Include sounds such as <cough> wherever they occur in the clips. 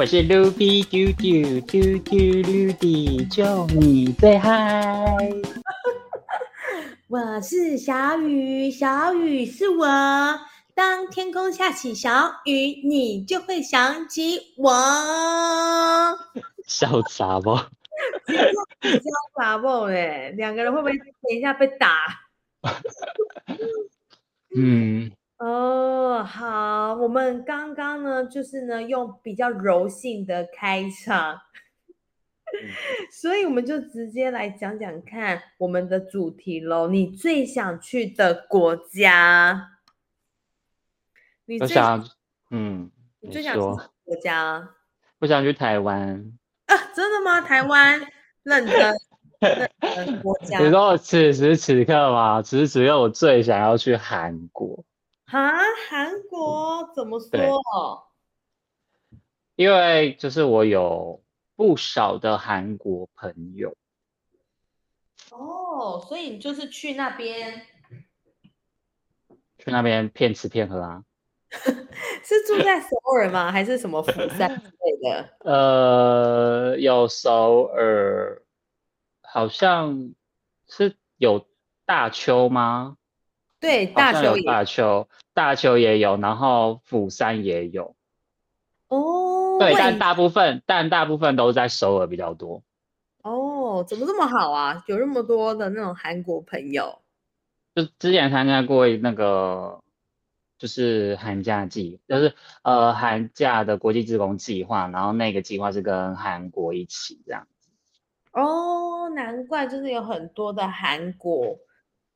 我是卢比丢丢丢丢卢比，就你最嗨。<laughs> 我是小雨，小雨是我。当天空下起小雨，你就会想起我。笑傻不？潇洒不？哎，两个人会不会等一下被打？<laughs> 嗯。哦，好，我们刚刚呢，就是呢，用比较柔性的开场，<laughs> 所以我们就直接来讲讲看我们的主题喽。你最想去的国家？你最想，嗯，你最想去国家？<laughs> 我想去台湾啊！真的吗？台湾？认真？国 <laughs> 家？你说此时此刻吗？此时此刻，我最想要去韩国。啊，韩国怎么说？因为就是我有不少的韩国朋友。哦，所以你就是去那边，去那边骗吃骗喝啊？<laughs> 是住在首尔吗？还是什么釜山之类的？<laughs> 呃，有首尔，好像是有大邱吗？对，大邱有大邱，大邱也有，然后釜山也有。哦，对，但大部分但大部分都在首尔比较多。哦，怎么这么好啊？有那么多的那种韩国朋友。就之前参加过那个，就是寒假季，就是呃寒假的国际职工计划，然后那个计划是跟韩国一起这样子。哦，难怪就是有很多的韩国。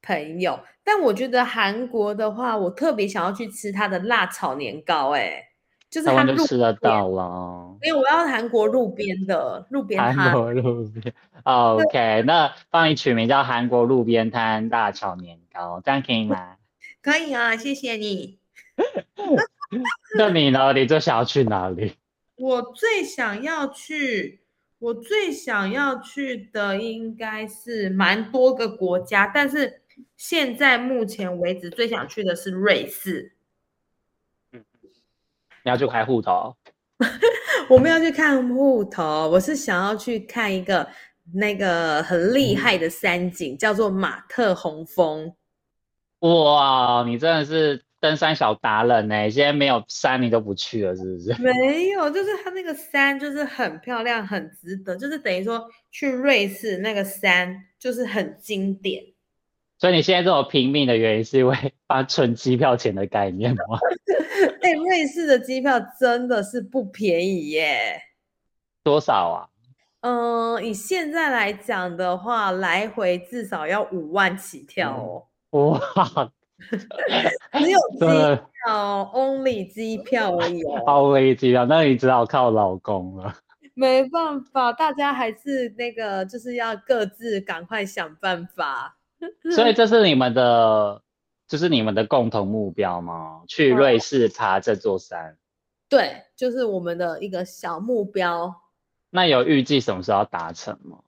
朋友，但我觉得韩国的话，我特别想要去吃它的辣炒年糕，哎，就是它就吃得到了。因为我要韩国路边的路边摊。韩国路边，OK，那帮你取名叫韩国路边摊辣炒年糕，这样可以吗？<laughs> 可以啊，谢谢你。<laughs> 那你呢？你最想要去哪里？<laughs> 我最想要去。我最想要去的应该是蛮多个国家，但是现在目前为止最想去的是瑞士。嗯，你要去开户头？<laughs> 我们要去看户头。我是想要去看一个那个很厉害的山景，叫做马特洪峰。哇，你真的是。登山小达人呢？现在没有山你都不去了，是不是？<laughs> 没有，就是它那个山就是很漂亮，很值得，就是等于说去瑞士那个山就是很经典。所以你现在这么拼命的原因是因为 <laughs> 把存机票钱的概念吗？<laughs> 哎，瑞士的机票真的是不便宜耶。多少啊？嗯，以现在来讲的话，来回至少要五万起跳哦。哇！<laughs> 只有机票，only 机票而已哦。only 机票，那你只好靠老公了。没办法，大家还是那个，就是要各自赶快想办法。<laughs> 所以这是你们的，就是你们的共同目标吗？去瑞士爬这座山？对，就是我们的一个小目标。那有预计什么时候要达成吗？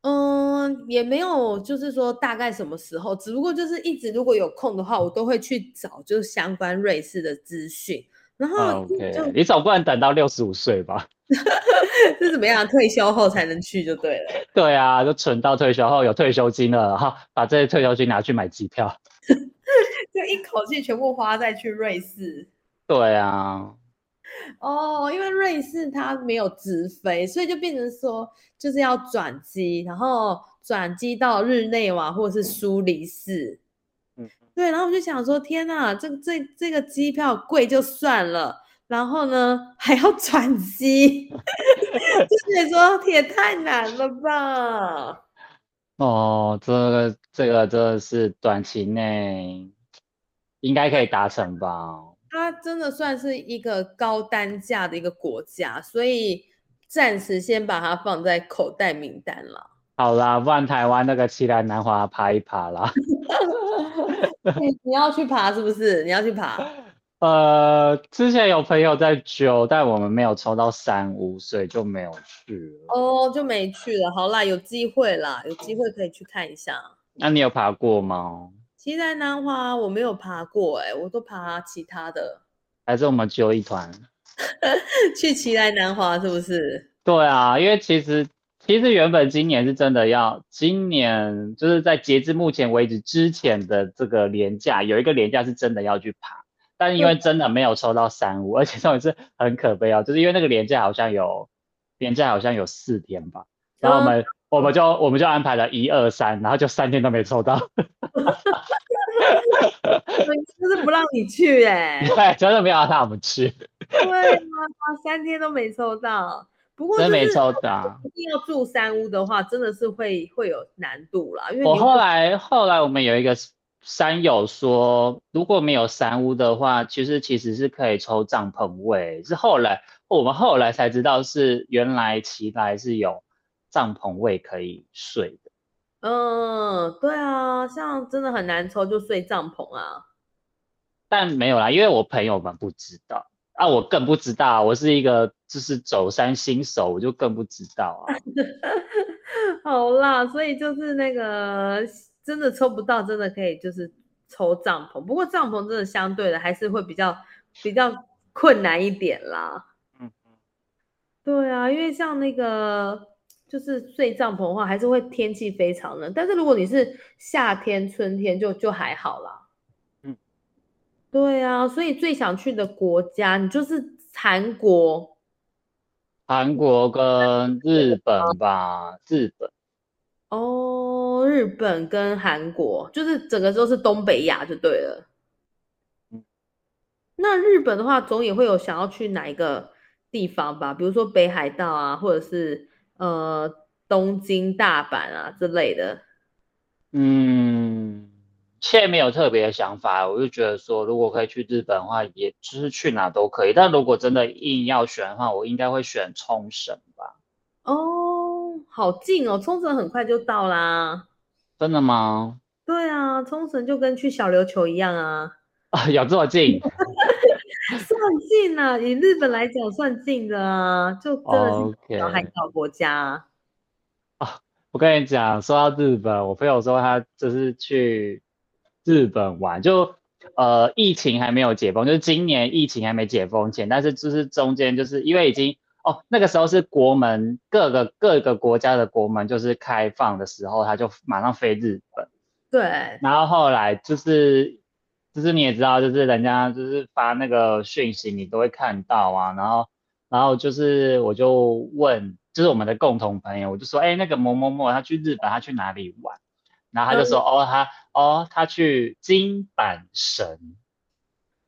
嗯，也没有，就是说大概什么时候，只不过就是一直如果有空的话，我都会去找就是相关瑞士的资讯。然后，OK，你总不能等到六十五岁吧？<laughs> 是怎么样？退休后才能去就对了。对啊，就存到退休后有退休金了，然后把这些退休金拿去买机票，<laughs> 就一口气全部花在去瑞士。对啊。哦，因为瑞士它没有直飞，所以就变成说就是要转机，然后转机到日内瓦或者是苏黎世。嗯，对，然后我就想说，天呐，这这这个机票贵就算了，然后呢还要转机，<laughs> 就觉得说也太难了吧。哦，这个这个真的是短期内应该可以达成吧。它真的算是一个高单价的一个国家，所以暂时先把它放在口袋名单了。好啦，不然台湾那个奇兰南华爬一爬啦。<laughs> 你要去爬是不是？你要去爬？呃，之前有朋友在揪，但我们没有抽到三五，所以就没有去了。哦，就没去了。好啦，有机会啦，有机会可以去看一下。那你有爬过吗？七南南华我没有爬过哎，我都爬其他的。还是我们揪一团？<laughs> 去奇来南华是不是？对啊，因为其实其实原本今年是真的要，今年就是在截至目前为止之前的这个年假有一个年假是真的要去爬，但是因为真的没有抽到三五，而且重点是很可悲哦，就是因为那个年假好像有年假好像有四天吧，然后我们我们就我们就安排了一二三，然后就三天都没抽到。<laughs> 就是不让你去哎，<laughs> 对，真的没有让我们去。对啊，三天都没抽到。不过真没抽到。一定要住三屋的话，真的是会会有难度啦。因为我后来后来我们有一个山友说，如果没有三屋的话，其实其实是可以抽帐篷位。是后来我们后来才知道，是原来其来是有帐篷位可以睡的。嗯，对啊，像真的很难抽，就睡帐篷啊。但没有啦，因为我朋友们不知道啊，我更不知道，我是一个就是走山新手，我就更不知道啊。<laughs> 好啦，所以就是那个真的抽不到，真的可以就是抽帐篷，不过帐篷真的相对的还是会比较比较困难一点啦。嗯嗯，对啊，因为像那个。就是睡帐篷的话，还是会天气非常冷。但是如果你是夏天、春天，就就还好啦。嗯，对啊，所以最想去的国家，你就是韩国、韩国跟日本吧？日本。哦，日本跟韩国，就是整个都是东北亚就对了。嗯，那日本的话，总也会有想要去哪一个地方吧？比如说北海道啊，或者是。呃，东京、大阪啊之类的，嗯，现在没有特别的想法。我就觉得说，如果可以去日本的话，也就是去哪都可以。但如果真的硬要选的话，我应该会选冲绳吧。哦，好近哦，冲绳很快就到啦。真的吗？对啊，冲绳就跟去小琉球一样啊。啊，有这么近？<laughs> 算近啊，以日本来讲算近的啊，就真的是小海岛国家啊。我跟你讲，说到日本，我朋友说他就是去日本玩，就呃疫情还没有解封，就是今年疫情还没解封前，但是就是中间就是因为已经哦那个时候是国门各个各个国家的国门就是开放的时候，他就马上飞日本。对，然后后来就是。就是你也知道，就是人家就是发那个讯息，你都会看到啊。然后，然后就是我就问，就是我们的共同朋友，我就说，哎，那个某某某他去日本，他去哪里玩？然后他就说，哦，他哦，他去金板神。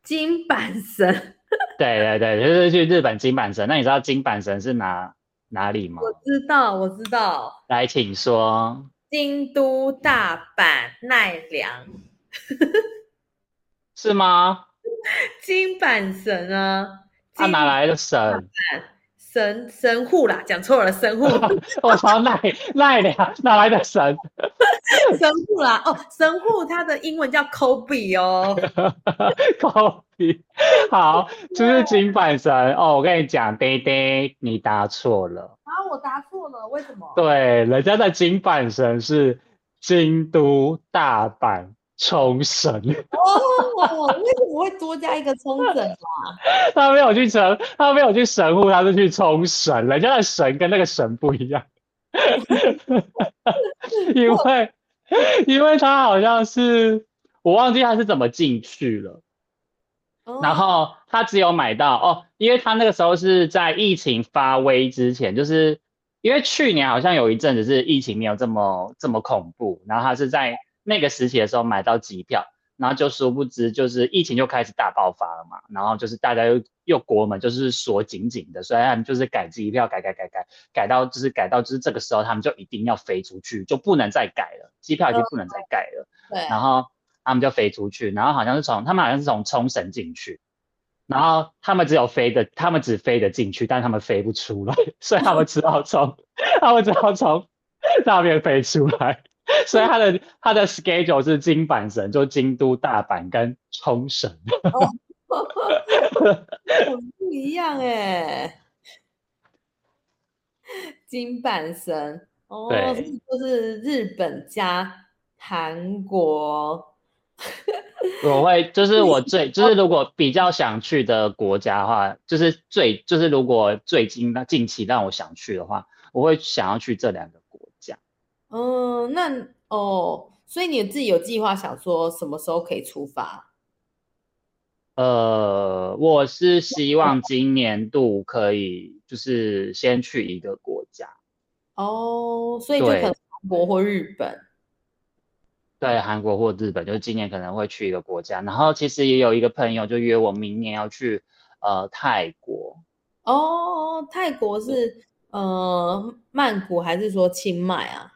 金板神。对对对，就是去日本金板神。那你知道金板神是哪哪里吗？我知道，我知道。来，请说。京都、大阪、奈良。是吗？<laughs> 金板神啊，他哪来的神？神神户啦，讲错了，神户。<laughs> 我操，奈奈良哪来的神？<laughs> 神户啦，哦，神户，它的英文叫 Kobe 哦。<laughs> Kobe，好，就是金板神哦。我跟你讲，爹爹，你答错了。啊，我答错了，为什么？对，人家的金板神是京都、大阪。冲绳哦，为什么会多加一个冲绳啊？<laughs> 他没有去神，他没有去神户，他是去冲绳。人家的神跟那个神不一样，<laughs> 因为因为他好像是我忘记他是怎么进去了，然后他只有买到哦，因为他那个时候是在疫情发威之前，就是因为去年好像有一阵子是疫情没有这么这么恐怖，然后他是在。那个时期的时候买到机票，然后就殊不知就是疫情就开始大爆发了嘛，然后就是大家又又国门就是锁紧紧的，所以他们就是改机票改改改改改到就是改到就是这个时候他们就一定要飞出去，就不能再改了，机票已经不能再改了。对，然后他们就飞出去，然后好像是从他们好像是从冲绳进去，然后他们只有飞的，他们只飞得进去，但他们飞不出来，<laughs> 所以他们只好从他们只好从那边飞出来。<laughs> 所以他的他的 schedule 是金板神，就京都、大阪跟冲绳，<laughs> 哦不一样哎。金板神哦，就是日本加韩国。我会就是我最 <laughs> 就是如果比较想去的国家的话，就是最就是如果最近那近期让我想去的话，我会想要去这两个。嗯，那哦，所以你自己有计划想说什么时候可以出发？呃，我是希望今年度可以就是先去一个国家。哦，所以就可能韩国或日本。对，韩国或日本，就是今年可能会去一个国家。然后其实也有一个朋友就约我明年要去呃泰国。哦，泰国是呃曼谷还是说清迈啊？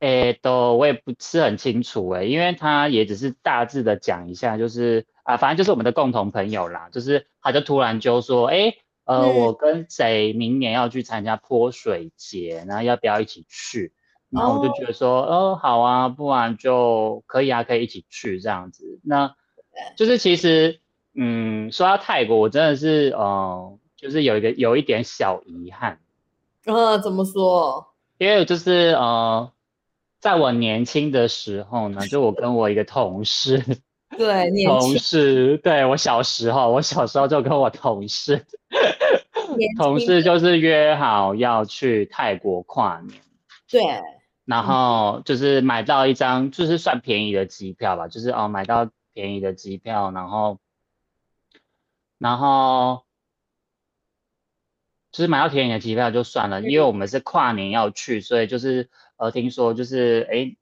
诶，都我也不是很清楚诶，因为他也只是大致的讲一下，就是啊，反正就是我们的共同朋友啦，就是他就突然就说，诶，呃，我跟谁明年要去参加泼水节，然后要不要一起去？然后我就觉得说，哦，好啊，不然就可以啊，可以一起去这样子。那就是其实，嗯，说到泰国，我真的是，呃，就是有一个有一点小遗憾。呃，怎么说？因为就是呃。在我年轻的时候呢，就我跟我一个同事，<laughs> 对，同事，对我小时候，我小时候就跟我同事，同事就是约好要去泰国跨年，对，然后就是买到一张就是算便宜的机票吧，就是哦买到便宜的机票，然后，然后，就是买到便宜的机票就算了，因为我们是跨年要去，所以就是。呃，听说就是哎，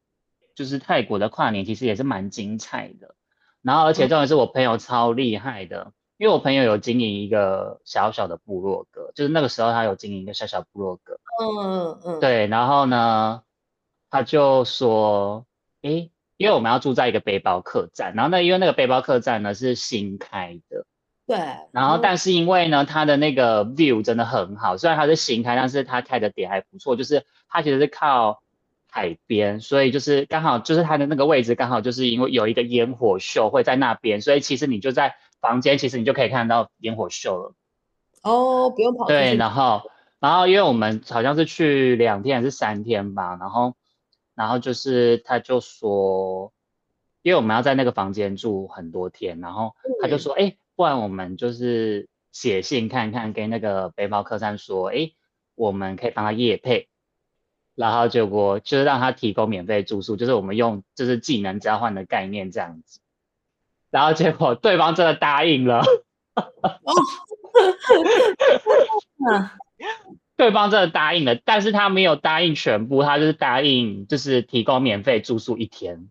就是泰国的跨年其实也是蛮精彩的。然后，而且重点是我朋友超厉害的，因为我朋友有经营一个小小的部落格，就是那个时候他有经营一个小小部落格。嗯嗯嗯。对，然后呢，他就说，哎，因为我们要住在一个背包客栈，然后那因为那个背包客栈呢是新开的。对。然后，但是因为呢，它的那个 view 真的很好，虽然它是新开，但是它开的点还不错，就是它其实是靠。海边，所以就是刚好就是它的那个位置，刚好就是因为有一个烟火秀会在那边，所以其实你就在房间，其实你就可以看到烟火秀了。哦，不用跑。对，然后然后因为我们好像是去两天还是三天吧，然后然后就是他就说，因为我们要在那个房间住很多天，然后他就说，哎，不然我们就是写信看看，跟那个背包客栈说，哎，我们可以帮他夜配。然后结果就是让他提供免费住宿，就是我们用就是技能交换的概念这样子。然后结果对方真的答应了，<laughs> 对方真的答应了，但是他没有答应全部，他就是答应就是提供免费住宿一天。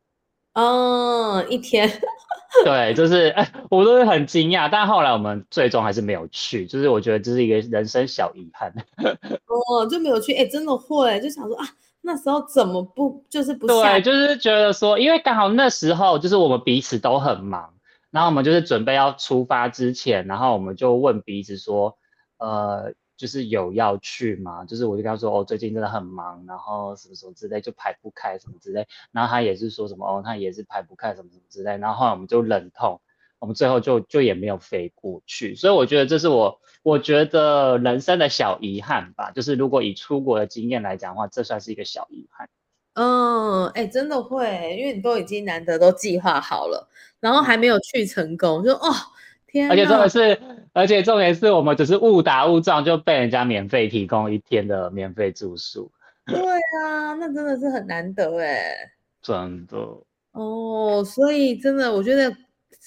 嗯，一天。<laughs> 对，就是哎，我都是很惊讶，但后来我们最终还是没有去，就是我觉得这是一个人生小遗憾。<laughs> 哦，就没有去，哎，真的会，就想说啊，那时候怎么不就是不对，就是觉得说，因为刚好那时候就是我们彼此都很忙，然后我们就是准备要出发之前，然后我们就问彼此说，呃。就是有要去嘛，就是我就跟他说哦，最近真的很忙，然后什么什么之类就排不开什么之类，然后他也是说什么哦，他也是排不开什么什么之类，然后后来我们就忍痛，我们最后就就也没有飞过去，所以我觉得这是我我觉得人生的小遗憾吧，就是如果以出国的经验来讲的话，这算是一个小遗憾。嗯，哎，真的会，因为你都已经难得都计划好了，然后还没有去成功，就哦。而且重点是，而且重点是我们只是误打误撞就被人家免费提供一天的免费住宿。对啊，那真的是很难得哎。真的。哦，所以真的，我觉得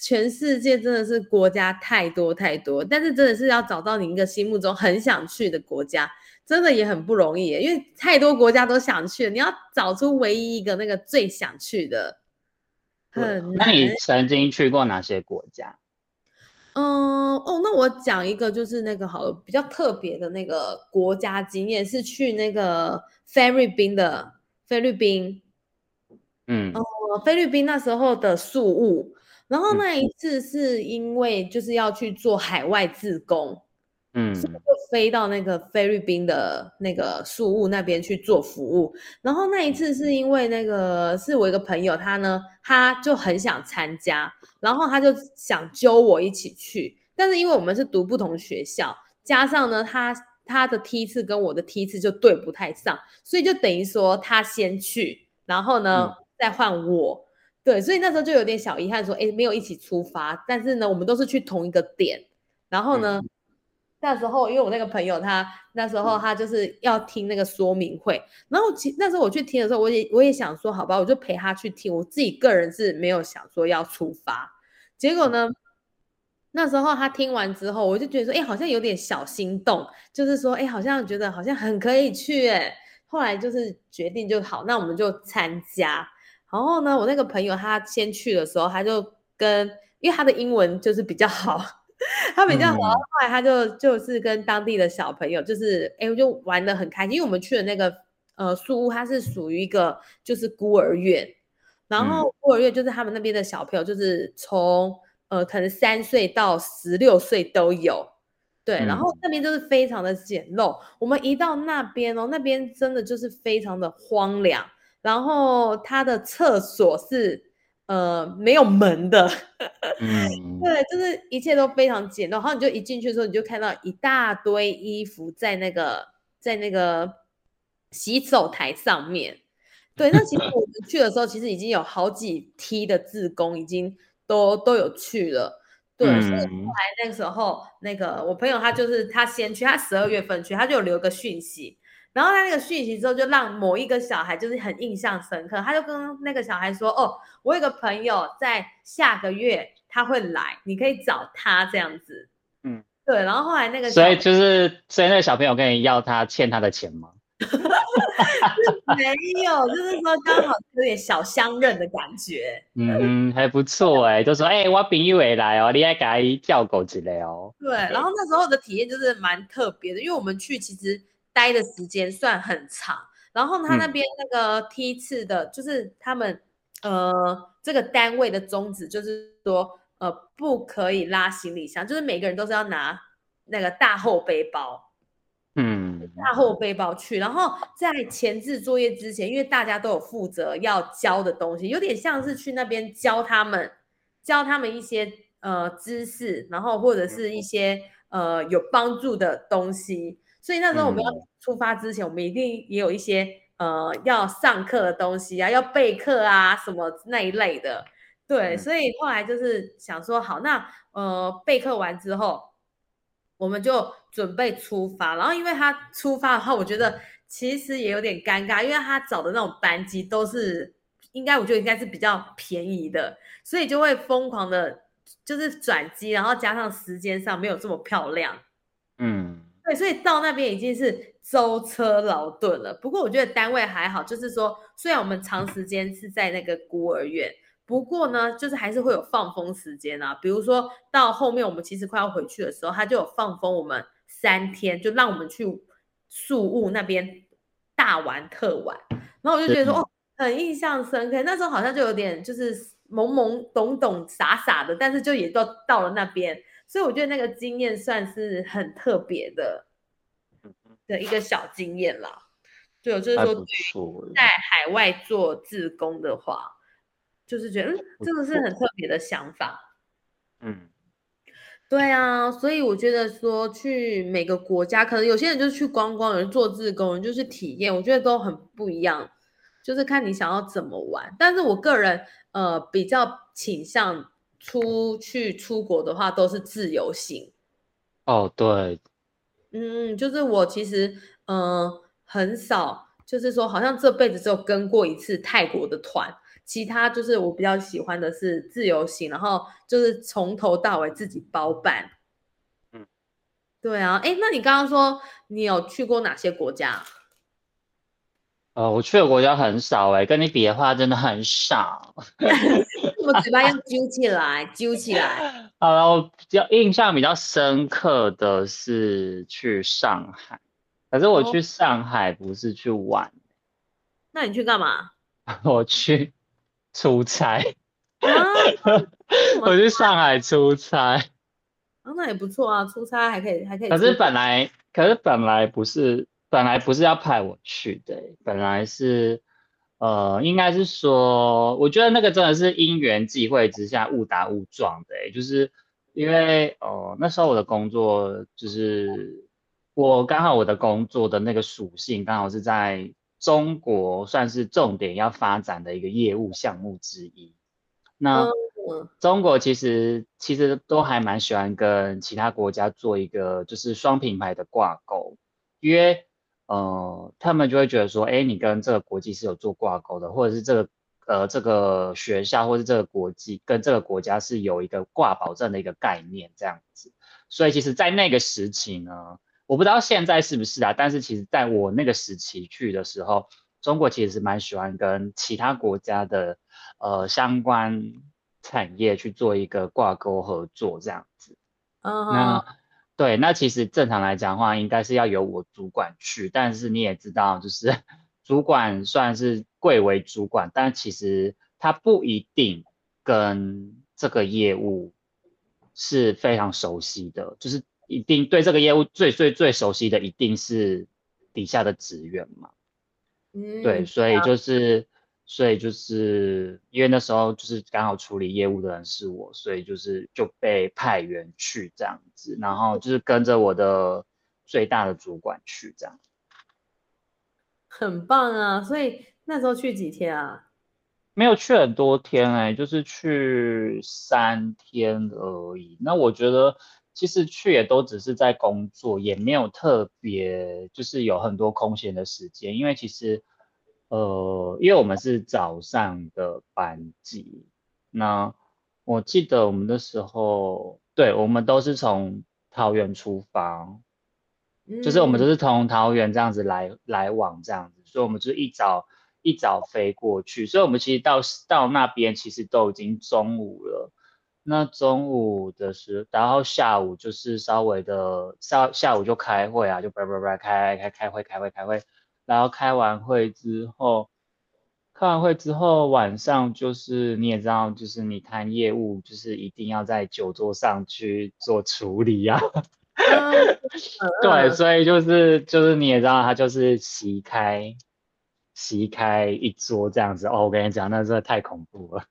全世界真的是国家太多太多，但是真的是要找到你一个心目中很想去的国家，真的也很不容易，因为太多国家都想去，你要找出唯一一个那个最想去的，很那你曾经去过哪些国家？嗯哦，那我讲一个就是那个好了，比较特别的那个国家经验是去那个菲律宾的菲律宾，嗯，哦，菲律宾那时候的宿务，然后那一次是因为就是要去做海外自工。嗯，就飞到那个菲律宾的那个宿务那边去做服务。然后那一次是因为那个是我一个朋友，他呢他就很想参加，然后他就想揪我一起去。但是因为我们是读不同学校，加上呢他他的梯次跟我的梯次就对不太上，所以就等于说他先去，然后呢再换我对，所以那时候就有点小遗憾，说哎没有一起出发，但是呢，我们都是去同一个点，然后呢。那时候，因为我那个朋友，他那时候他就是要听那个说明会，然后其那时候我去听的时候，我也我也想说，好吧，我就陪他去听。我自己个人是没有想说要出发，结果呢，那时候他听完之后，我就觉得说，哎，好像有点小心动，就是说，哎，好像觉得好像很可以去，哎，后来就是决定就好，那我们就参加。然后呢，我那个朋友他先去的时候，他就跟，因为他的英文就是比较好。<laughs> 他比较好，后来他就就是跟当地的小朋友，就是哎，就玩的很开心。因为我们去的那个呃树屋，它是属于一个就是孤儿院，然后孤儿院就是他们那边的小朋友，就是从呃可能三岁到十六岁都有，对，然后那边就是非常的简陋。我们一到那边哦，那边真的就是非常的荒凉，然后他的厕所是。呃，没有门的，嗯，对，就是一切都非常简陋。然后你就一进去的时候，你就看到一大堆衣服在那个在那个洗手台上面。对，那其实我们去的时候，其实已经有好几梯的自工已经都都有去了。对，所以后来那个时候，那个我朋友他就是他先去，他十二月份去，他就留个讯息。然后他那个讯息之后，就让某一个小孩就是很印象深刻。他就跟那个小孩说：“哦，我有个朋友在下个月他会来，你可以找他这样子。”嗯，对。然后后来那个所以就是，所以那个小朋友跟你要他欠他的钱吗？<laughs> 没有，就是说刚好有点小相认的感觉。嗯，还不错哎，就说哎，我朋友也来哦，你还给他叫狗之类哦。对，然后那时候的体验就是蛮特别的，因为我们去其实。待的时间算很长，然后他那边那个梯次的，就是他们呃这个单位的宗旨就是说，呃不可以拉行李箱，就是每个人都是要拿那个大厚背包，嗯，大厚背包去。然后在前置作业之前，因为大家都有负责要教的东西，有点像是去那边教他们，教他们一些呃知识，然后或者是一些呃有帮助的东西。所以那时候我们要出发之前，我们一定也有一些呃要上课的东西啊，要备课啊什么那一类的。对，所以后来就是想说，好，那呃备课完之后，我们就准备出发。然后因为他出发的话，我觉得其实也有点尴尬，因为他找的那种班机都是应该我觉得应该是比较便宜的，所以就会疯狂的，就是转机，然后加上时间上没有这么漂亮。嗯。对，所以到那边已经是舟车劳顿了。不过我觉得单位还好，就是说虽然我们长时间是在那个孤儿院，不过呢，就是还是会有放风时间啊。比如说到后面我们其实快要回去的时候，他就有放风我们三天，就让我们去宿务那边大玩特玩。然后我就觉得说哦，很印象深刻。那时候好像就有点就是懵懵懂懂、傻傻的，但是就也都到了那边。所以我觉得那个经验算是很特别的的一个小经验啦。对，就是说在海外做自工的话，就是觉得嗯，这个是很特别的想法。嗯，对啊，所以我觉得说去每个国家，可能有些人就是去观光，有人做自工，人就是体验，我觉得都很不一样，就是看你想要怎么玩。但是我个人呃比较倾向。出去出国的话都是自由行，哦，对，嗯，就是我其实嗯很少，就是说好像这辈子只有跟过一次泰国的团，其他就是我比较喜欢的是自由行，然后就是从头到尾自己包办。嗯，对啊，哎，那你刚刚说你有去过哪些国家？呃，我去的国家很少哎，跟你比的话真的很少。<laughs> 我嘴巴要揪起来，揪起来。好了，我，比较印象比较深刻的是去上海，可是我去上海不是去玩。那你去干嘛？<laughs> 我去出差。<laughs> 我去上海出差。啊，那也不错啊，出差还可以，还可以。可是本来，可是本来不是。本来不是要派我去的，本来是，呃，应该是说，我觉得那个真的是因缘际会之下误打误撞的，就是因为，哦，那时候我的工作就是我刚好我的工作的那个属性刚好是在中国算是重点要发展的一个业务项目之一，那中国其实其实都还蛮喜欢跟其他国家做一个就是双品牌的挂钩，因为呃他们就会觉得说，哎，你跟这个国际是有做挂钩的，或者是这个呃这个学校或是这个国际跟这个国家是有一个挂保证的一个概念这样子。所以其实，在那个时期呢，我不知道现在是不是啊，但是其实在我那个时期去的时候，中国其实是蛮喜欢跟其他国家的呃相关产业去做一个挂钩合作这样子。嗯，那对，那其实正常来讲的话，应该是要由我主管去，但是你也知道，就是 <laughs> 主管算是贵为主管，但其实他不一定跟这个业务。是非常熟悉的，就是一定对这个业务最最最熟悉的，一定是底下的职员嘛。嗯，对，所以就是，所以就是因为那时候就是刚好处理业务的人是我，所以就是就被派员去这样子，然后就是跟着我的最大的主管去这样。很棒啊！所以那时候去几天啊？没有去很多天哎，就是去三天而已。那我觉得其实去也都只是在工作，也没有特别就是有很多空闲的时间。因为其实呃，因为我们是早上的班级，那我记得我们的时候，对我们都是从桃园出发，就是我们都是从桃园这样子来来往这样子，所以我们就一早。一早飞过去，所以我们其实到到那边其实都已经中午了。那中午的时，然后下午就是稍微的下下午就开会啊，就叭叭叭开开开会开会开会，然后开完会之后，开完会之后晚上就是你也知道，就是你谈业务就是一定要在酒桌上去做处理呀。<laughs> 对，所以就是就是你也知道，他就是席开。席开一桌这样子哦，我跟你讲，那真的太恐怖了，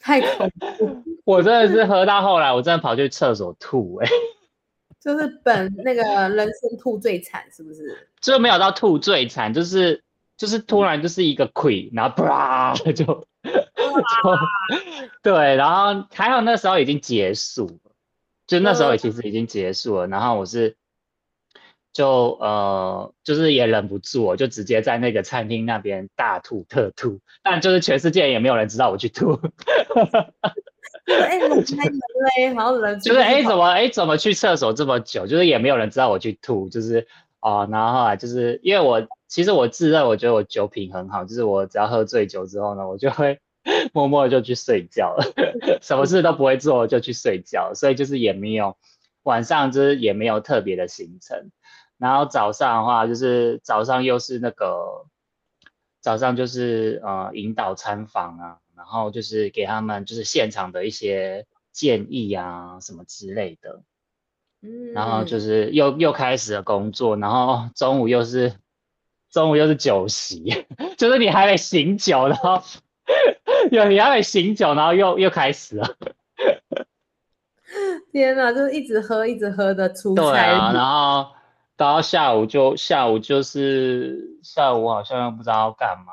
太恐怖！<laughs> 我真的是喝到后来，我真的跑去厕所吐哎，就是本 <laughs> 那个人生吐最惨，是不是？就没有到吐最惨，就是就是突然就是一个溃，然后啪 <laughs> 就 <laughs> 就对，然后还好那时候已经结束了，就那时候其实已经结束了，然后我是。就呃，就是也忍不住，我就直接在那个餐厅那边大吐特吐，但就是全世界也没有人知道我去吐。哎，我开门嘞，好冷。就是哎，怎么哎怎么去厕所这么久？就是也没有人知道我去吐，就是哦，然后后来就是因为我其实我自认我觉得我酒品很好，就是我只要喝醉酒之后呢，我就会 <laughs> 默默的就去睡觉了，<laughs> 什么事都不会做就去睡觉，所以就是也没有晚上就是也没有特别的行程。然后早上的话，就是早上又是那个早上就是呃引导参访啊，然后就是给他们就是现场的一些建议啊什么之类的，嗯，然后就是又又开始了工作，然后中午又是中午又是酒席，<laughs> 就是你还得醒酒，然后 <laughs> 有你还得醒酒，然后又又开始了，<laughs> 天哪，就是一直喝一直喝的出差，对啊，然后。到下午就下午就是下午好像又不知道要干嘛，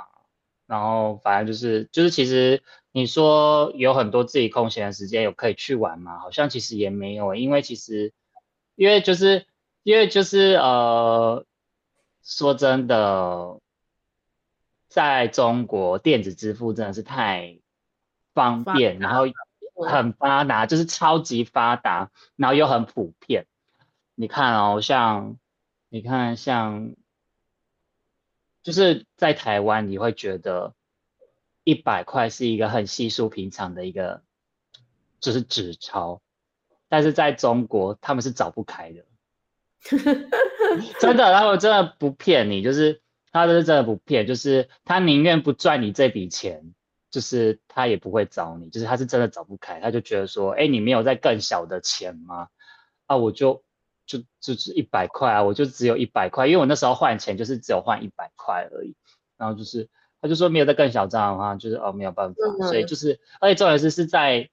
然后反正就是就是其实你说有很多自己空闲的时间有可以去玩嘛？好像其实也没有，因为其实因为就是因为就是呃说真的，在中国电子支付真的是太方便，然后很发达，就是超级发达，然后又很普遍。你看哦，像。你看，像就是在台湾，你会觉得一百块是一个很稀疏平常的一个，就是纸钞，但是在中国他们是找不开的，<laughs> 真的，他们真的不骗你，就是他是真的不骗，就是他宁愿不赚你这笔钱，就是他也不会找你，就是他是真的找不开，他就觉得说，哎，你没有在更小的钱吗？啊，我就。就就是一百块啊，我就只有一百块，因为我那时候换钱就是只有换一百块而已。然后就是他就说没有再更小账的话，就是哦没有办法，所以就是而且重点是是在，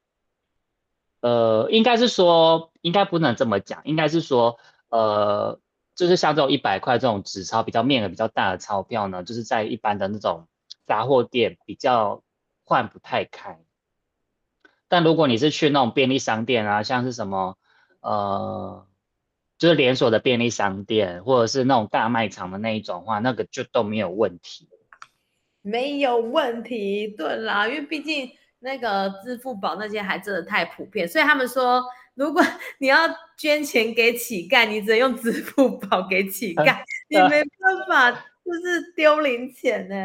呃，应该是说应该不能这么讲，应该是说呃，就是像这种一百块这种纸钞比较面额比较大的钞票呢，就是在一般的那种杂货店比较换不太开。但如果你是去那种便利商店啊，像是什么呃，就是连锁的便利商店，或者是那种大卖场的那一种话，那个就都没有问题。没有问题，对啦，因为毕竟那个支付宝那些还真的太普遍，所以他们说，如果你要捐钱给乞丐，你只能用支付宝给乞丐，<laughs> 你没办法就是丢零钱呢。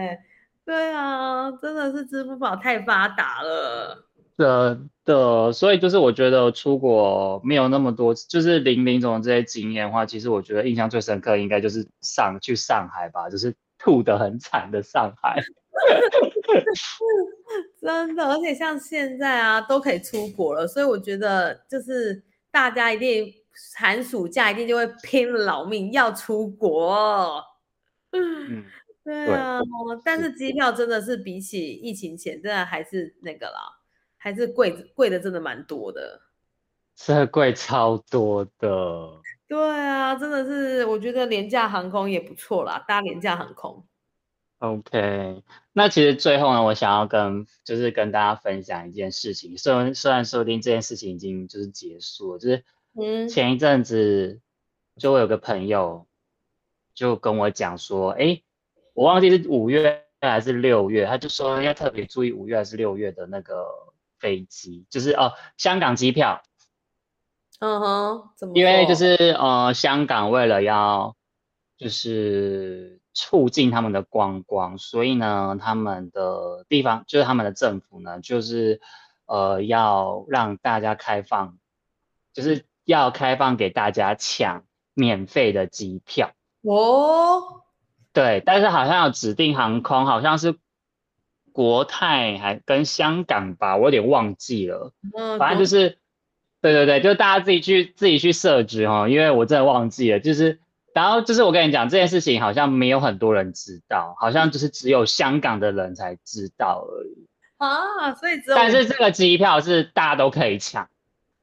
对啊，真的是支付宝太发达了。的的，所以就是我觉得出国没有那么多，就是零零总这些经验的话，其实我觉得印象最深刻应该就是上去上海吧，就是。吐的很惨的上海，<laughs> 真的，而且像现在啊，都可以出国了，所以我觉得就是大家一定寒暑假一定就会拼老命要出国。嗯，对啊，但是机票真的是比起疫情前，真的还是那个啦，还是贵贵的，真的蛮多的，<laughs> 是贵超多的。对啊，真的是，我觉得廉价航空也不错啦，搭廉价航空。OK，那其实最后呢，我想要跟就是跟大家分享一件事情，虽然虽然说不定这件事情已经就是结束了，就是嗯，前一阵子就我有个朋友就跟我讲说，哎，我忘记是五月还是六月，他就说要特别注意五月还是六月的那个飞机，就是哦，香港机票。嗯哼，怎么因为就是呃，香港为了要就是促进他们的观光，所以呢，他们的地方就是他们的政府呢，就是呃要让大家开放，就是要开放给大家抢免费的机票哦。对，但是好像有指定航空，好像是国泰还跟香港吧，我有点忘记了。嗯，反正就是。对对对，就大家自己去自己去设置哈，因为我真的忘记了，就是，然后就是我跟你讲这件事情，好像没有很多人知道，好像就是只有香港的人才知道而已啊，所以只有，但是这个机票是大家都可以抢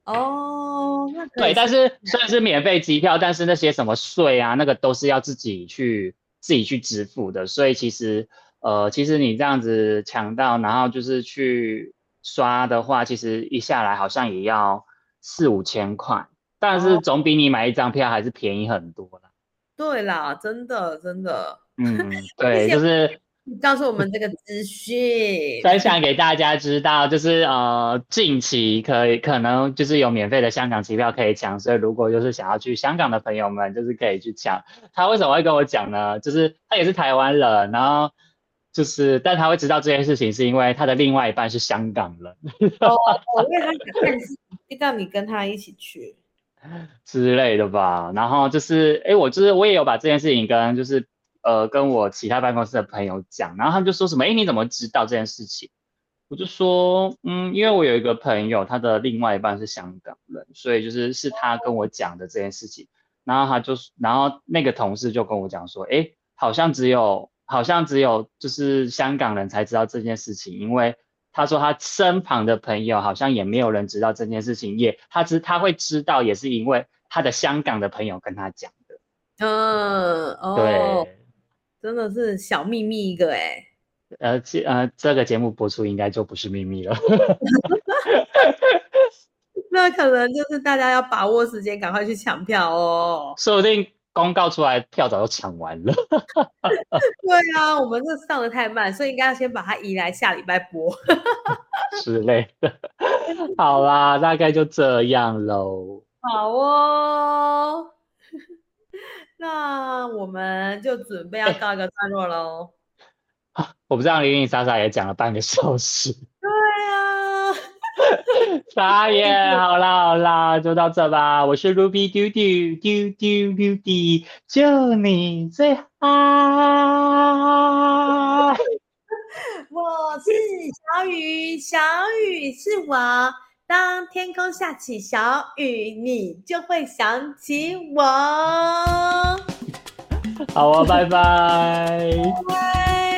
哦，那对，但是虽然是免费机票，但是那些什么税啊，那个都是要自己去自己去支付的，所以其实呃，其实你这样子抢到，然后就是去刷的话，其实一下来好像也要。四五千块，但是总比你买一张票还是便宜很多啦。对啦，真的真的。嗯，<laughs> 对，就是告诉我们这个资讯，分享给大家知道，就是呃，近期可以可能就是有免费的香港机票可以抢，所以如果就是想要去香港的朋友们，就是可以去抢。他为什么会跟我讲呢？就是他也是台湾人，然后就是，但他会知道这件事情，是因为他的另外一半是香港人。哦，因为他看是。让你跟他一起去 <laughs> 之类的吧，然后就是，哎，我就是我也有把这件事情跟就是呃跟我其他办公室的朋友讲，然后他们就说什么，哎，你怎么知道这件事情？我就说，嗯，因为我有一个朋友，他的另外一半是香港人，所以就是是他跟我讲的这件事情，然后他就，然后那个同事就跟我讲说，哎，好像只有好像只有就是香港人才知道这件事情，因为。他说他身旁的朋友好像也没有人知道这件事情，也他知他会知道，也是因为他的香港的朋友跟他讲的。嗯，哦，对，真的是小秘密一个哎。呃，这呃这个节目播出应该就不是秘密了。<laughs> <laughs> 那可能就是大家要把握时间，赶快去抢票哦。说不定。公告出来，票早就抢完了。<laughs> 对啊，我们这上的太慢，所以应该要先把它移来下礼拜播 <laughs> 之类的。好啦，大概就这样喽。好哦，那我们就准备要告一个段落喽。我不知道零零莎莎也讲了半个小时。<laughs> 傻眼，<laughs> 好啦好啦，就到这吧。我是 Ruby 丢丢丢丢丢丢，就你最好。我是小雨，小雨是我。当天空下起小雨，你就会想起我。好啊，拜拜。拜。